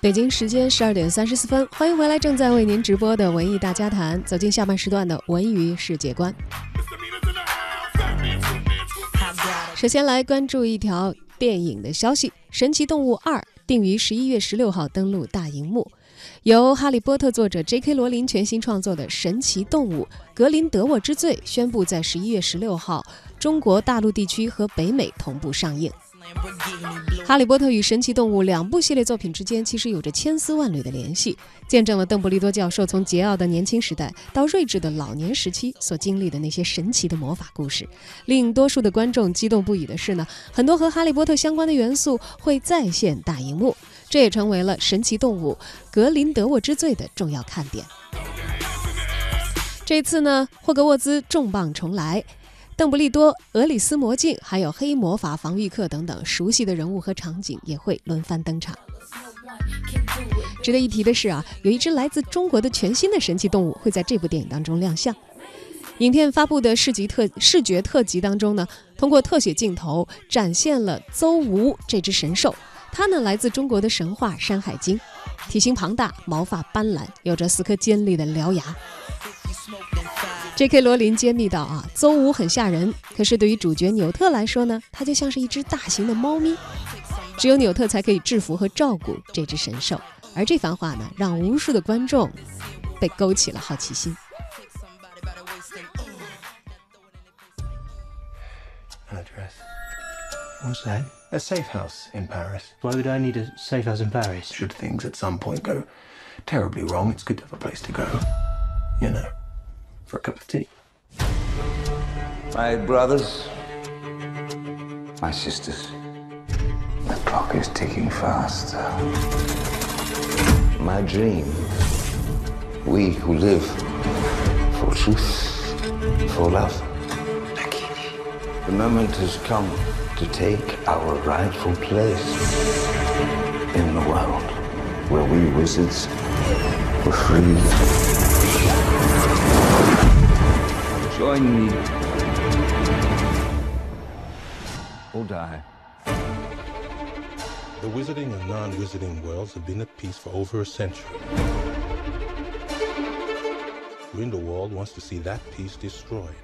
北京时间十二点三十四分，欢迎回来，正在为您直播的文艺大家谈，走进下半时段的文娱世界观。首先来关注一条电影的消息，《神奇动物二》定于十一月十六号登陆大荧幕。由《哈利波特》作者 J.K. 罗琳全新创作的《神奇动物：格林德沃之罪》宣布在十一月十六号中国大陆地区和北美同步上映。《哈利波特》与《神奇动物》两部系列作品之间其实有着千丝万缕的联系，见证了邓布利多教授从桀骜的年轻时代到睿智的老年时期所经历的那些神奇的魔法故事。令多数的观众激动不已的是呢，很多和《哈利波特》相关的元素会再现大荧幕，这也成为了《神奇动物：格林德沃之罪》的重要看点。这次呢，霍格沃兹重磅重来。邓布利多、俄里斯魔镜，还有黑魔法防御课等等熟悉的人物和场景也会轮番登场。值得一提的是啊，有一只来自中国的全新的神奇动物会在这部电影当中亮相。影片发布的视觉特视觉特辑当中呢，通过特写镜头展现了邹无这只神兽。它呢来自中国的神话《山海经》，体型庞大，毛发斑斓，有着四颗尖利的獠牙。J.K. 罗琳揭秘道：“啊，邹无很吓人，可是对于主角纽特来说呢，他就像是一只大型的猫咪，只有纽特才可以制服和照顾这只神兽。”而这番话呢，让无数的观众被勾起了好奇心。What's that? A safe house in Paris. Why would I need a safe house in Paris? Should things at some point go terribly wrong, it's good to have a place to go. You know. for a cup of tea. My brothers, my sisters, the clock is ticking faster. My dream, we who live for truth, for love. The moment has come to take our rightful place in the world where we wizards were free. Join me or die. The wizarding and non-wizarding worlds have been at peace for over a century. Grindelwald wants to see that peace destroyed.